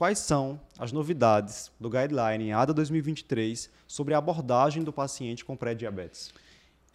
quais são as novidades do Guideline ADA 2023 sobre a abordagem do paciente com pré-diabetes?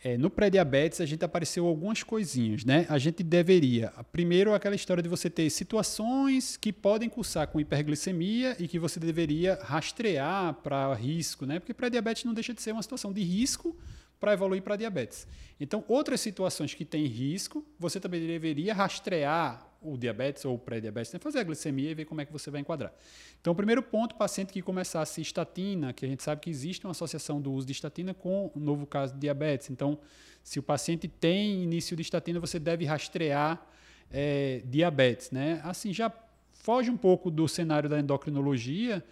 É, no pré-diabetes, a gente apareceu algumas coisinhas, né? A gente deveria, primeiro, aquela história de você ter situações que podem cursar com hiperglicemia e que você deveria rastrear para risco, né? Porque pré-diabetes não deixa de ser uma situação de risco para evoluir para diabetes. Então, outras situações que têm risco, você também deveria rastrear o diabetes ou o pré-diabetes, né? fazer a glicemia e ver como é que você vai enquadrar. Então, o primeiro ponto, paciente que começasse estatina, que a gente sabe que existe uma associação do uso de estatina com o novo caso de diabetes. Então, se o paciente tem início de estatina, você deve rastrear é, diabetes. Né? Assim, já foge um pouco do cenário da endocrinologia,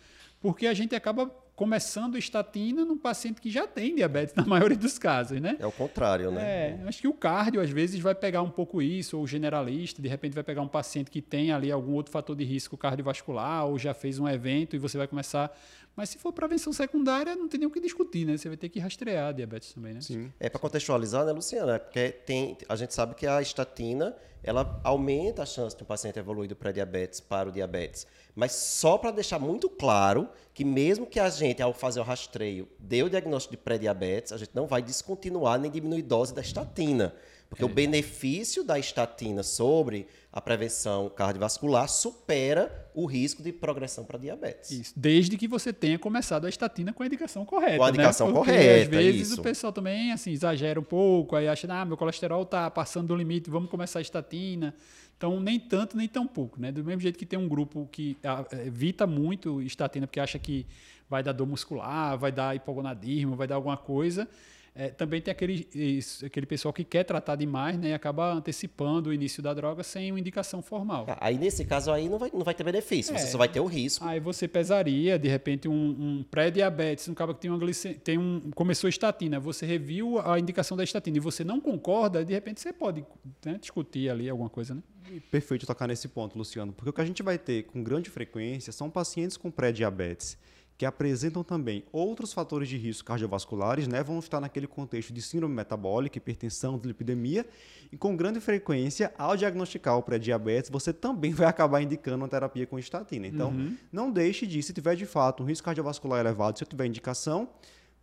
porque a gente acaba começando estatina num paciente que já tem diabetes, na maioria dos casos, né? É o contrário, né? É, acho que o cardio, às vezes, vai pegar um pouco isso, ou o generalista, de repente vai pegar um paciente que tem ali algum outro fator de risco cardiovascular, ou já fez um evento e você vai começar mas se for prevenção secundária, não tem nem o que discutir, né? Você vai ter que rastrear a diabetes também, né? Sim. É para contextualizar, né, Luciana? Porque tem, a gente sabe que a estatina ela aumenta a chance de um paciente evoluir do pré-diabetes para o diabetes. Mas só para deixar muito claro que mesmo que a gente, ao fazer o rastreio, dê o diagnóstico de pré-diabetes, a gente não vai descontinuar nem diminuir dose da estatina. Porque é. o benefício da estatina sobre a prevenção cardiovascular supera o risco de progressão para diabetes. Isso, desde que você tenha começado a estatina com a indicação correta. Com a indicação né? Porque, correta. Às vezes isso. o pessoal também assim, exagera um pouco, aí acha, ah, meu colesterol está passando do limite, vamos começar a estatina. Então, nem tanto, nem tão pouco. Né? Do mesmo jeito que tem um grupo que ah, evita muito estatina, porque acha que vai dar dor muscular, vai dar hipogonadismo, vai dar alguma coisa é, também tem aquele, isso, aquele pessoal que quer tratar demais né, e acaba antecipando o início da droga sem uma indicação formal. Ah, aí, nesse caso, aí não vai, não vai ter benefício, é, você só vai ter o risco. Aí você pesaria, de repente, um, um pré-diabetes, um cara que tem, uma glice, tem um, começou estatina, você reviu a indicação da estatina e você não concorda, de repente você pode né, discutir ali alguma coisa, né? Perfeito tocar nesse ponto, Luciano, porque o que a gente vai ter com grande frequência são pacientes com pré-diabetes que apresentam também outros fatores de risco cardiovasculares, né, vão estar naquele contexto de síndrome metabólica, hipertensão, lipidemia, e com grande frequência, ao diagnosticar o pré-diabetes, você também vai acabar indicando uma terapia com estatina. Então, uhum. não deixe de, se tiver de fato um risco cardiovascular elevado, se tiver indicação,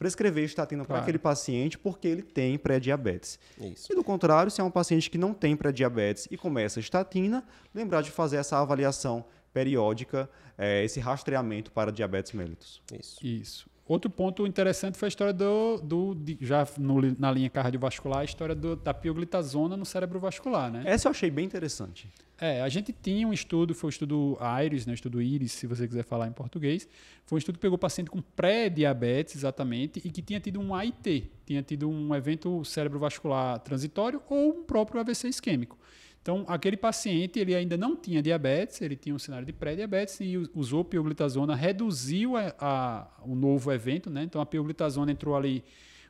prescrever estatina claro. para aquele paciente porque ele tem pré-diabetes. E do contrário, se é um paciente que não tem pré-diabetes e começa a estatina, lembrar de fazer essa avaliação periódica é, esse rastreamento para diabetes mellitus. Isso. Isso. Outro ponto interessante foi a história do, do de, já no, na linha cardiovascular, a história do, da pioglitazona no cérebro vascular, né? Essa eu achei bem interessante. É, a gente tinha um estudo, foi o estudo IRIS, né, estudo IRIS, se você quiser falar em português, foi um estudo que pegou paciente com pré-diabetes, exatamente, e que tinha tido um AIT, tinha tido um evento cerebrovascular transitório ou um próprio AVC isquêmico. Então, aquele paciente ele ainda não tinha diabetes, ele tinha um cenário de pré-diabetes e usou pioglitazona, reduziu a, a, o novo evento, né? Então, a pioglitazona entrou ali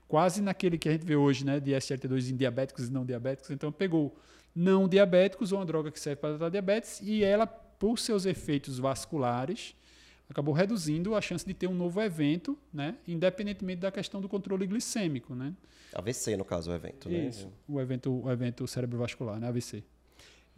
quase naquele que a gente vê hoje, né, de SGLT2 em diabéticos e não diabéticos. Então, pegou não diabéticos, uma droga que serve para tratar diabetes, e ela, por seus efeitos vasculares, acabou reduzindo a chance de ter um novo evento, né, independentemente da questão do controle glicêmico, né? AVC, no caso, o evento, né? Isso, o evento, o evento cerebrovascular, né, AVC.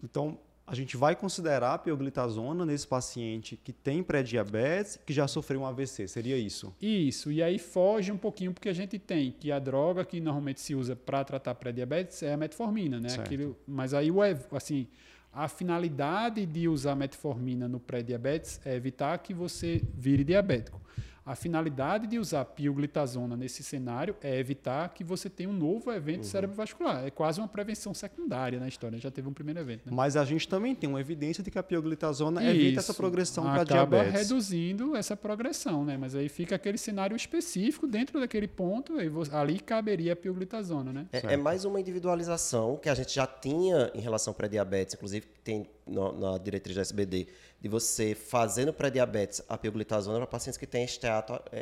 Então, a gente vai considerar a pioglitazona nesse paciente que tem pré-diabetes, que já sofreu um AVC, seria isso? Isso, e aí foge um pouquinho porque a gente tem que a droga que normalmente se usa para tratar pré-diabetes é a metformina, né? Aquilo, mas aí assim, a finalidade de usar metformina no pré-diabetes é evitar que você vire diabético. A finalidade de usar pioglitazona nesse cenário é evitar que você tenha um novo evento uhum. cerebrovascular. É quase uma prevenção secundária na história. Já teve um primeiro evento. Né? Mas a gente também tem uma evidência de que a pioglitazona Isso. evita essa progressão para diabetes. Acaba reduzindo essa progressão, né? Mas aí fica aquele cenário específico dentro daquele ponto. Aí ali caberia a pioglitazona, né? É, é mais uma individualização que a gente já tinha em relação para diabetes, inclusive tem no, na diretriz da SBD de você fazendo pré-diabetes a pioglitazona para pacientes que têm esteato é,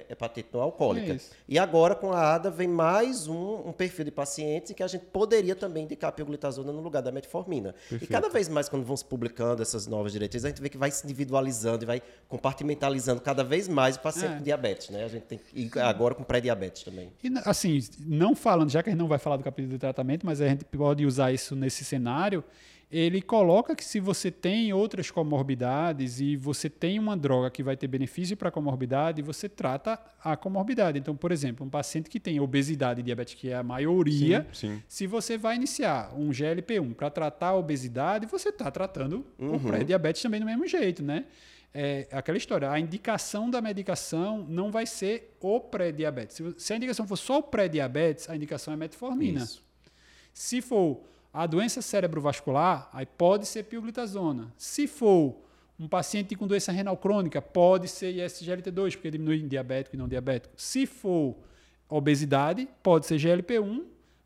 hepatite não alcoólica. É e agora, com a ADA, vem mais um, um, perfil de pacientes em que a gente poderia também indicar a pioglitazona no lugar da metformina. Perfeito. E cada vez mais, quando vão se publicando essas novas diretrizes, a gente vê que vai se individualizando e vai compartimentalizando cada vez mais o paciente é. com diabetes. Né? A gente tem e agora com pré-diabetes também. E, assim, não falando, já que a gente não vai falar do capítulo de tratamento, mas a gente pode usar isso nesse cenário ele coloca que se você tem outras comorbidades e você tem uma droga que vai ter benefício para a comorbidade, você trata a comorbidade. Então, por exemplo, um paciente que tem obesidade e diabetes, que é a maioria, Sim, sim. se você vai iniciar um GLP-1 para tratar a obesidade, você está tratando o pré-diabetes também do mesmo jeito, né? É aquela história, a indicação da medicação não vai ser o pré-diabetes. Se- Se a indicação for só o pré-diabetes, a indicação é metformina. Isso. Se for a doença cerebrovascular, aí pode ser pioglitazona. Se for um paciente com doença renal crônica, pode ser ISGLT2, porque diminui em diabético e não diabético. Se for obesidade, pode ser GLP-1,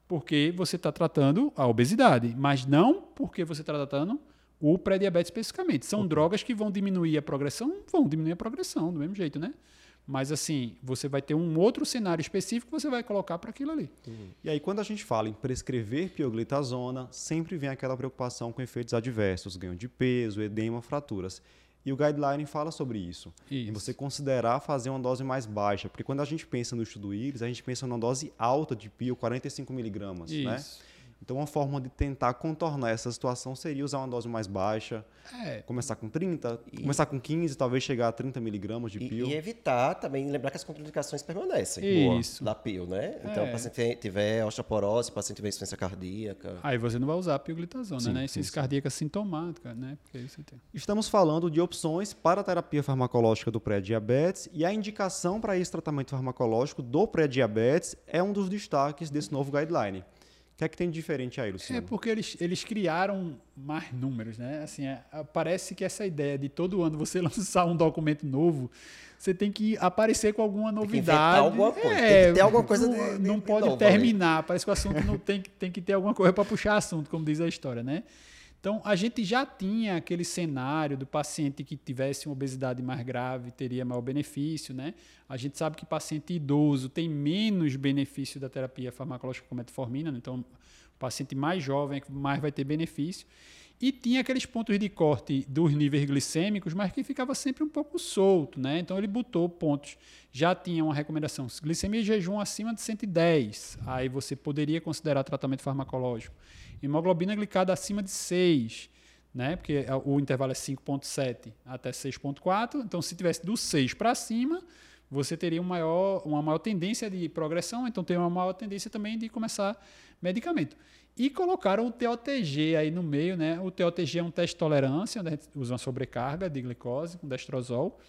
porque você está tratando a obesidade, mas não porque você está tratando o pré-diabetes especificamente. São drogas que vão diminuir a progressão, vão diminuir a progressão do mesmo jeito, né? Mas assim, você vai ter um outro cenário específico que você vai colocar para aquilo ali. E aí, quando a gente fala em prescrever pioglitazona, sempre vem aquela preocupação com efeitos adversos, ganho de peso, edema, fraturas. E o guideline fala sobre isso. Em Isso. você considerar fazer uma dose mais baixa. Porque quando a gente pensa no estudo IRIS, a gente pensa numa dose alta de pio, 45 miligramas. Né? Então, uma forma de tentar contornar essa situação seria usar uma dose mais baixa, É, começar com 30, começar com 15, talvez chegar a 30 miligramas de E, pio. e evitar também, lembrar que as contraindicações permanecem. Isso. Da PIL, né? Então, É. o paciente tiver osteoporose, o paciente tiver insuficiência cardíaca. Aí você não vai usar a pioglitazona, Sim, né? Insuficiência cardíaca sintomática, né? Porque aí você tem. Estamos falando de opções para a terapia farmacológica do pré-diabetes e a indicação para esse tratamento farmacológico do pré-diabetes é um dos destaques desse novo guideline. O que é que tem de diferente aí, É Luciano? porque eles, eles criaram mais números, né? Assim, é, parece que essa ideia de todo ano você lançar um documento novo, você tem que aparecer com alguma novidade. inventar alguma coisa, É, tem que ter alguma coisa não, de- de- não de pode novo ali. terminar. Parece que o assunto não tem, tem que ter alguma coisa para puxar assunto, como diz a história, né? Então, a gente já tinha aquele cenário do paciente que tivesse uma obesidade mais grave teria maior benefício, né? A gente sabe que paciente idoso tem menos benefício da terapia farmacológica com metformina, né? então o paciente mais jovem é mais vai ter benefício. E tinha aqueles pontos de corte dos níveis glicêmicos, mas que ficava sempre um pouco solto, né? Então ele botou pontos. Já tinha uma recomendação, glicemia de jejum acima de 110, aí você poderia considerar tratamento farmacológico. Hemoglobina glicada acima de 6, né? Porque o intervalo é 5.7 até 6.4, então se tivesse do 6 para cima, você teria um maior, uma maior tendência de progressão, então tem uma maior tendência também de começar medicamento. E colocaram o TOTG aí no meio, né? O TOTG é um teste de tolerância, onde a gente usa uma sobrecarga de glicose com destrozol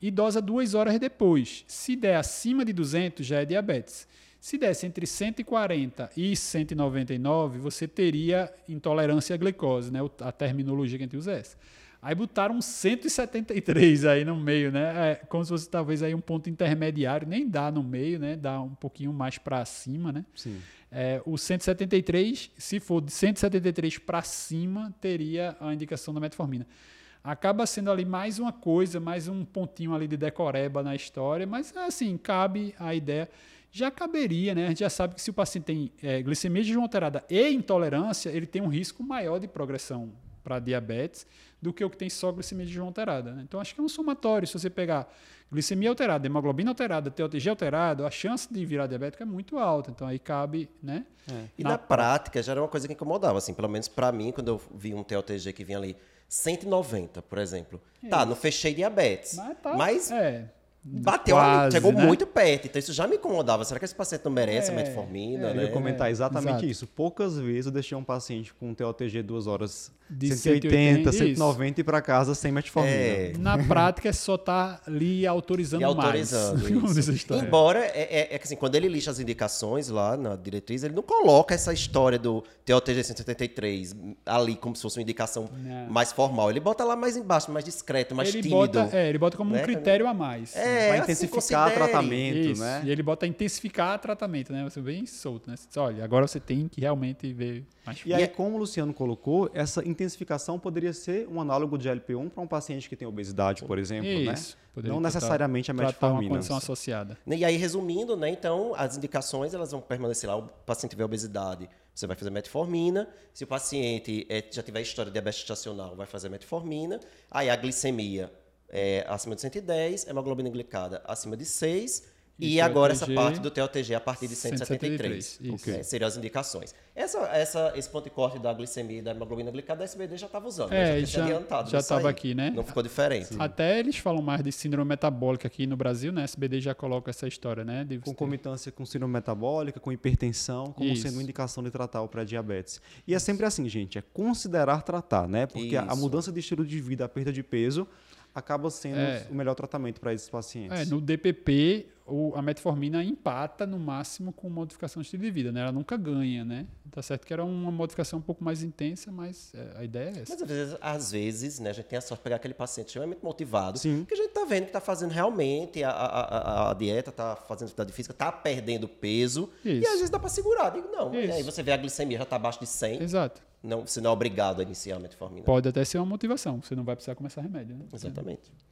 e dosa duas horas depois. Se der acima de 200, já é diabetes. Se desse entre 140 e 199, você teria intolerância à glicose, né? A terminologia que a gente usa é essa. Aí botaram um 173 aí no meio, né? É como se fosse talvez aí um ponto intermediário, nem dá no meio, né? Dá um pouquinho mais para cima, né? Sim. É, o 173, se for de 173 para cima, teria a indicação da metformina. Acaba sendo ali mais uma coisa, mais um pontinho ali de decoreba na história, mas assim, cabe a ideia. Já caberia, né? A gente já sabe que se o paciente tem é, glicemia de alterada e intolerância, ele tem um risco maior de progressão para diabetes do que o que tem só glicemia de jejum alterada. né? Então, acho que é um somatório. Se você pegar glicemia alterada, hemoglobina alterada, TOTG alterado, a chance de virar diabético é muito alta. Então, aí cabe, né? E Na na, prática já era uma coisa que incomodava, assim, pelo menos pra mim, quando eu vi um TOTG que vinha ali 190, por exemplo. Tá, não fechei diabetes. Mas, tá, Mas é, bateu quase, ali, chegou né? muito perto. Então isso já me incomodava. Será que esse paciente não merece É, metformina, é, Eu né? ia comentar exatamente exato. isso. Poucas vezes eu deixei um paciente com um TOTG duas horas De 180, 180, 190 e para casa sem metformina. É. Na prática, é só estar lhe autorizando, E autorizando. mais. Isso. Embora, é, é- é que assim, quando ele lixa as indicações lá na diretriz, ele não coloca essa história do TOTG 173 ali como se fosse uma indicação Não. mais formal. Ele bota lá mais embaixo, mais discreto, mais ele tímido. bota, é, ele bota como um né? critério a mais. É, Vai assim, intensificar considere. tratamento, Isso. né? E ele bota intensificar tratamento, né? Você bem solto, né? Você diz, olha, agora você tem que realmente ver mais E aí, como o Luciano colocou, essa intensificação poderia ser um análogo de LP1 para um paciente que tem obesidade, por exemplo, Isso. né? Poderia Não tratar- necessariamente a tratar uma metformina. condição associada. E aí, resumindo, né? Então, as indicações elas vão permanecer lá. O paciente tiver obesidade, você vai fazer metformina. Se o paciente eh, já tiver história de diabetes gestacional, vai fazer metformina. Aí a glicemia é acima de 110, hemoglobina glicada acima de 6 E, agora essa parte do TOTG a partir de 173. 173, isso. né, seriam as indicações. Essa, essa, esse ponto de corte da glicemia e da hemoglobina glicada, a SBD já estava usando. É, né? já- tinha adiantado já nisso tava aí. aqui, né? Não ficou diferente. Até eles falam mais de síndrome metabólica aqui no Brasil, né? SBD já coloca essa história, né? De ter- Concomitância com síndrome metabólica, com hipertensão, como Isso. sendo indicação de tratar o pré-diabetes. E é sempre assim, gente, é considerar tratar, né? Porque a- a Isso. mudança de estilo de vida, a perda de peso, acaba sendo É. o melhor tratamento para esses pacientes. É, no DPP, o- a metformina empata no máximo com modificação de estilo de vida, né? Ela nunca ganha, né? Tá certo que era uma modificação um pouco mais intensa, mas é, a ideia é essa. Mas às vezes, às vezes, né, a gente tem a sorte de pegar aquele paciente extremamente motivado, Sim. que a gente tá vendo que tá fazendo realmente a, a, a- a dieta, tá fazendo atividade física, tá perdendo peso, e Isso. às vezes dá para segurar. Digo, não, e Isso. aí você vê a glicemia já tá abaixo de 100, Exato. Não, você não é obrigado a iniciar a metformina. Pode até ser uma motivação, você não vai precisar começar remédio, né? Exatamente.